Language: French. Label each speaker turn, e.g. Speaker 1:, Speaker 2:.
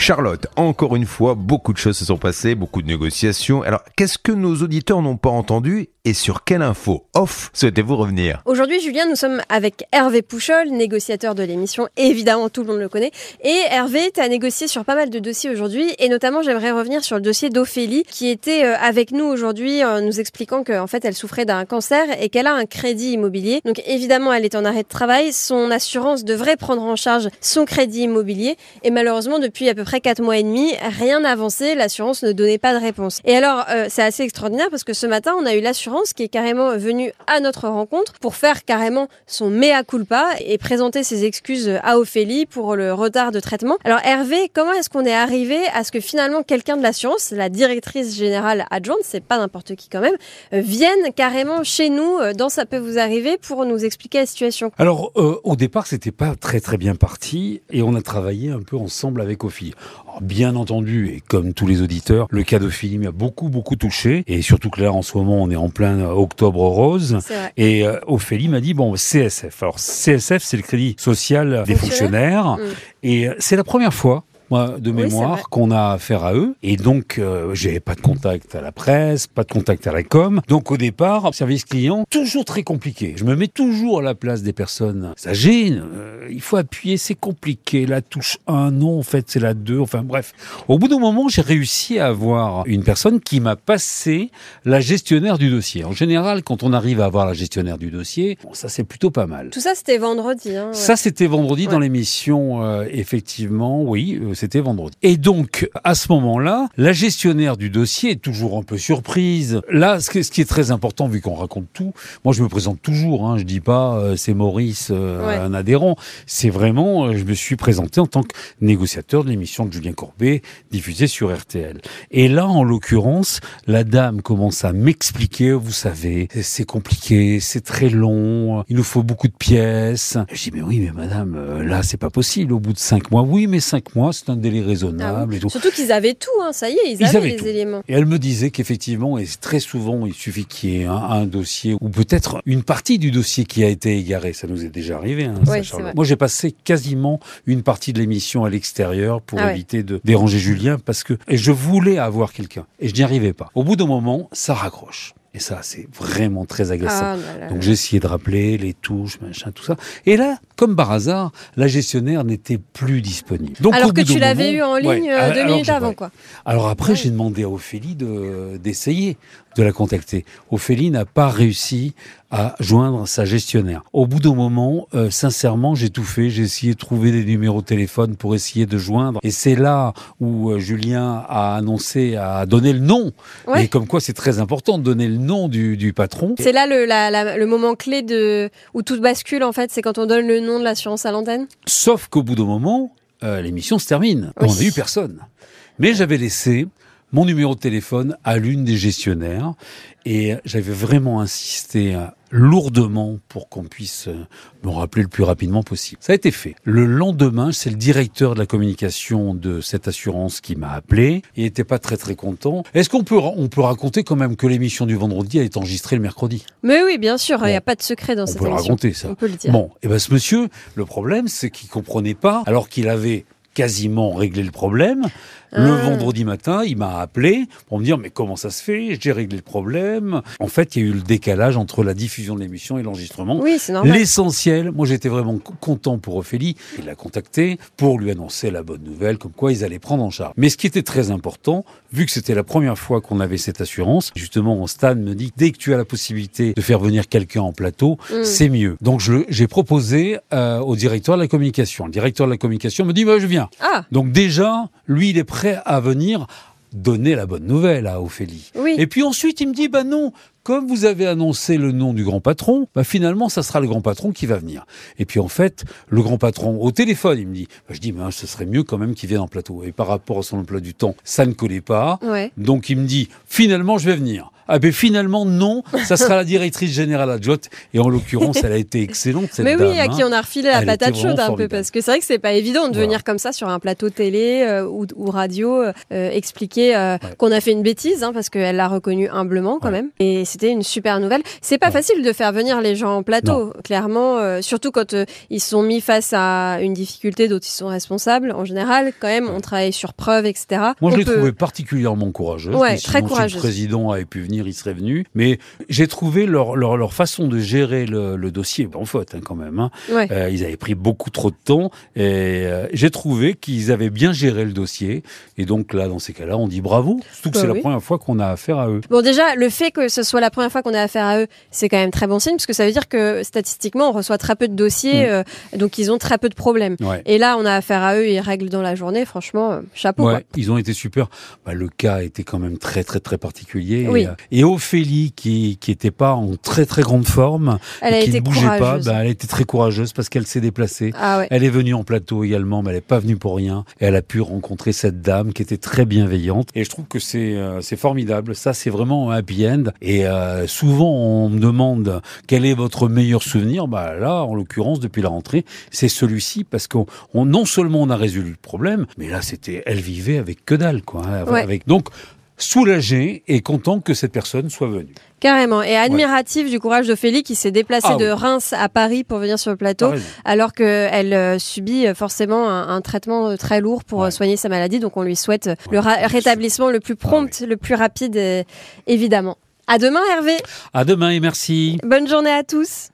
Speaker 1: Charlotte, encore une fois, beaucoup de choses se sont passées, beaucoup de négociations. Alors, qu'est-ce que nos auditeurs n'ont pas entendu et sur quelle info off souhaitez-vous revenir?
Speaker 2: Aujourd'hui, Julien, nous sommes avec Hervé Pouchol, négociateur de l'émission. Évidemment, tout le monde le connaît. Et Hervé, tu as négocié sur pas mal de dossiers aujourd'hui. Et notamment, j'aimerais revenir sur le dossier d'Ophélie, qui était euh, avec nous aujourd'hui, nous expliquant qu'en fait, elle souffrait d'un cancer et qu'elle a un crédit immobilier. Donc, évidemment, elle est en arrêt de travail. Son assurance devrait prendre en charge son crédit immobilier. Et malheureusement, depuis à peu près 4 mois et demi, rien n'a avancé. L'assurance ne donnait pas de réponse. Et alors, euh, c'est assez extraordinaire parce que ce matin, on a eu l'assurance qui est carrément venu à notre rencontre pour faire carrément son mea culpa et présenter ses excuses à Ophélie pour le retard de traitement. Alors Hervé, comment est-ce qu'on est arrivé à ce que finalement quelqu'un de l'assurance, la directrice générale adjointe, c'est pas n'importe qui quand même, euh, vienne carrément chez nous euh, dans Ça peut vous arriver pour nous expliquer la situation?
Speaker 3: Alors euh, au départ, c'était pas très très bien parti et on a travaillé un peu ensemble avec Ophélie. Alors, bien entendu, et comme tous les auditeurs, le cas d'Ophélie m'a beaucoup beaucoup touché et surtout que là en ce moment on est en plein octobre rose. Et euh, Ophélie m'a dit bon CSF. Alors CSF c'est le crédit social des fonctionnaires. Mm. Et euh, c'est la première fois moi, de mémoire, qu'on a affaire à eux. Et donc, euh, j'avais pas de contact à la presse, pas de contact à la com. Donc, au départ, service client, toujours très compliqué. Je me mets toujours à la place des personnes âgées. Euh, il faut appuyer, c'est compliqué. La touche 1, non, en fait, c'est la 2. Enfin, bref. Au bout d'un moment, j'ai réussi à avoir une personne qui m'a passé la gestionnaire du dossier. En général, quand on arrive à avoir la gestionnaire du dossier, bon, ça, c'est plutôt pas mal.
Speaker 2: Tout ça, c'était vendredi. Hein,
Speaker 3: Ça, c'était vendredi dans l'émission, euh, effectivement, oui euh, c'était vendredi. Et donc, à ce moment-là, la gestionnaire du dossier est toujours un peu surprise. Là, ce qui est très important, vu qu'on raconte tout, moi je me présente toujours, hein, je dis pas euh, c'est Maurice, euh, un adhérent, c'est vraiment, euh, je me suis présenté en tant que négociateur de l'émission de Julien Courbet, diffusée sur RTL. Et là, en l'occurrence, la dame commence à m'expliquer, vous savez, c'est compliqué, c'est très long, il nous faut beaucoup de pièces. Je dis, mais oui, mais madame, là, c'est pas possible, au bout de cinq mois. Oui, mais cinq mois, c'est un délai raisonnable.
Speaker 2: Ah
Speaker 3: et tout.
Speaker 2: Surtout qu'ils avaient tout, hein, ça y est, ils, avaient, les éléments.
Speaker 3: Et elle me disait qu'effectivement, et très souvent, il suffit qu'il y ait un, un dossier ou peut-être une partie du dossier qui a été égaré. Ça nous est déjà arrivé. Hein,
Speaker 2: Ouais,
Speaker 3: ça. Moi, j'ai passé quasiment une partie de l'émission à l'extérieur pour
Speaker 2: Ah ouais.
Speaker 3: éviter de déranger Julien parce que et je voulais avoir quelqu'un et je n'y arrivais pas. Au bout d'un moment, ça raccroche. Et ça, c'est vraiment très agaçant.
Speaker 2: Ah, là, là,
Speaker 3: Donc j'ai essayé de rappeler les touches, machin, tout ça. Et là, comme par hasard, la gestionnaire n'était plus disponible. Donc,
Speaker 2: Alors que tu l'avais eu en ligne
Speaker 3: Ouais,
Speaker 2: euh, deux
Speaker 3: alors
Speaker 2: minutes avant, quoi.
Speaker 3: Alors après,
Speaker 2: Ouais.
Speaker 3: j'ai demandé à Ophélie de- d'essayer de, la contacter. Ophélie n'a pas réussi à joindre sa gestionnaire. Au bout d'un moment, euh, sincèrement, j'ai tout fait. J'ai essayé de trouver des numéros de téléphone pour essayer de joindre. Et c'est là où euh, Julien a annoncé, a donné le nom.
Speaker 2: Ouais.
Speaker 3: Et comme quoi, c'est très important de donner le nom du, du patron.
Speaker 2: C'est là le, la- la- le moment clé de où tout bascule en fait, c'est quand on donne le nom de l'assurance à l'antenne?
Speaker 3: Sauf qu'au bout d'un moment, euh, l'émission se termine.
Speaker 2: Oui.
Speaker 3: On n'a eu personne. Mais j'avais laissé mon numéro de téléphone à l'une des gestionnaires et j'avais vraiment insisté lourdement pour qu'on puisse euh, me rappeler le plus rapidement possible. Ça a été fait. Le lendemain, c'est le directeur de la communication de cette assurance qui m'a appelé. Il n'était pas très très content. Est-ce qu'on peut, on peut raconter quand même que l'émission du vendredi a été enregistrée le mercredi?
Speaker 2: Mais oui, bien sûr, il n'y a
Speaker 3: Bon.
Speaker 2: pas de secret dans
Speaker 3: On
Speaker 2: cette
Speaker 3: peut le
Speaker 2: émission.
Speaker 3: raconter ça.
Speaker 2: On peut le dire.
Speaker 3: Bon, et ben ce monsieur, le problème, c'est qu'il comprenait pas, alors qu'il avait quasiment réglé le problème. Le vendredi matin, il m'a appelé pour me dire mais comment ça se fait? J'ai réglé le problème. En fait, il y a eu le décalage entre la diffusion de l'émission et l'enregistrement.
Speaker 2: Oui, c'est normal.
Speaker 3: L'essentiel, moi j'étais vraiment co- content pour Ophélie. Il l'a contacté pour lui annoncer la bonne nouvelle, comme quoi ils allaient prendre en charge. Mais ce qui était très important, vu que c'était la première fois qu'on avait cette assurance, justement, Stan me dit dès que tu as la possibilité de faire venir quelqu'un en plateau,
Speaker 2: Mm.
Speaker 3: c'est mieux. Donc j'ai proposé euh, au directeur de la communication. Le directeur de la communication me dit bah, je viens.
Speaker 2: Ah,
Speaker 3: Donc déjà, lui, il est prêt à venir donner la bonne nouvelle à Ophélie.
Speaker 2: oui.
Speaker 3: Et puis ensuite, il me dit, bah non, comme vous avez annoncé le nom du grand patron, bah finalement, ça sera le grand patron qui va venir. Et puis en fait, le grand patron, au téléphone, il me dit, bah, je dis, bah, ce serait mieux quand même qu'il vienne en plateau. Et par rapport à son emploi du temps, ça ne collait pas.
Speaker 2: Ouais.
Speaker 3: Donc il me dit, finalement, je vais venir. Ah ben finalement non, ça sera la directrice générale adjointe et en l'occurrence elle a été excellente cette
Speaker 2: Mais
Speaker 3: dame.
Speaker 2: oui, à qui
Speaker 3: hein.
Speaker 2: on a refilé la patate chaude un peu parce que c'est vrai que c'est pas évident de
Speaker 3: Voilà.
Speaker 2: venir comme ça sur un plateau télé euh, ou, ou radio euh, expliquer euh,
Speaker 3: Ouais.
Speaker 2: qu'on a fait une bêtise hein, parce qu'elle l'a reconnu humblement quand
Speaker 3: Ouais.
Speaker 2: même et c'était une super nouvelle. C'est pas
Speaker 3: Ouais.
Speaker 2: facile de faire venir les gens en plateau, clairement, surtout quand ils sont mis face à une difficulté dont ils sont responsables. En général, quand même, on travaille sur preuve, etc.
Speaker 3: Moi, je l'ai
Speaker 2: peut-
Speaker 3: trouvé particulièrement courageuse.
Speaker 2: Ouais, très courageuse.
Speaker 3: Le président avait pu venir, il serait venu. Mais j'ai trouvé leur, leur, leur façon de gérer le, le dossier en faute hein, quand même. hein.
Speaker 2: Ouais.
Speaker 3: Euh, ils avaient pris beaucoup trop de temps et euh, j'ai trouvé qu'ils avaient bien géré le dossier. Et donc là, dans ces cas-là, on dit bravo. Surtout que
Speaker 2: Bah
Speaker 3: c'est
Speaker 2: oui.
Speaker 3: la première fois qu'on a affaire à eux.
Speaker 2: Bon, déjà, le fait que ce soit la première fois qu'on a affaire à eux, c'est quand même très bon signe, parce que ça veut dire que statistiquement, on reçoit très peu de dossiers,
Speaker 3: Mm.
Speaker 2: euh, donc ils ont très peu de problèmes.
Speaker 3: Ouais.
Speaker 2: Et là, on a affaire à eux, ils règlent dans la journée, franchement, chapeau.
Speaker 3: Ouais, ils ont été super. Bah, le cas était quand même très très très particulier.
Speaker 2: Oui.
Speaker 3: Et, Ophélie, qui qui était pas en très très grande forme,
Speaker 2: Elle
Speaker 3: et qui ne bougeait
Speaker 2: courageuse.
Speaker 3: pas, bah, elle était très courageuse parce qu'elle s'est déplacée.
Speaker 2: Ah ouais.
Speaker 3: Elle est venue en plateau également, mais elle n'est pas venue pour rien. Et elle a pu rencontrer cette dame qui était très bienveillante. Et je trouve que c'est euh, c'est formidable. Ça, c'est vraiment un happy end. Et euh, souvent, on me demande quel est votre meilleur souvenir. Bah là, en l'occurrence, depuis la rentrée, c'est celui-ci parce qu'on on- non seulement on a résolu le problème, mais là, c'était elle vivait avec que dalle, quoi. hein,
Speaker 2: Ouais.
Speaker 3: avec donc soulagé et content que cette personne soit venue.
Speaker 2: Carrément. Et admiratif du courage d'Ophélie qui s'est déplacée
Speaker 3: Ah
Speaker 2: de
Speaker 3: oui.
Speaker 2: Reims à Paris pour venir sur le plateau. Alors qu'elle euh, subit euh, forcément un, un traitement euh, très lourd pour
Speaker 3: Ouais.
Speaker 2: soigner sa maladie, donc on lui souhaite le rétablissement le plus prompt, le plus rapide, évidemment. À demain, Hervé.
Speaker 3: À demain et merci.
Speaker 2: Bonne journée à tous.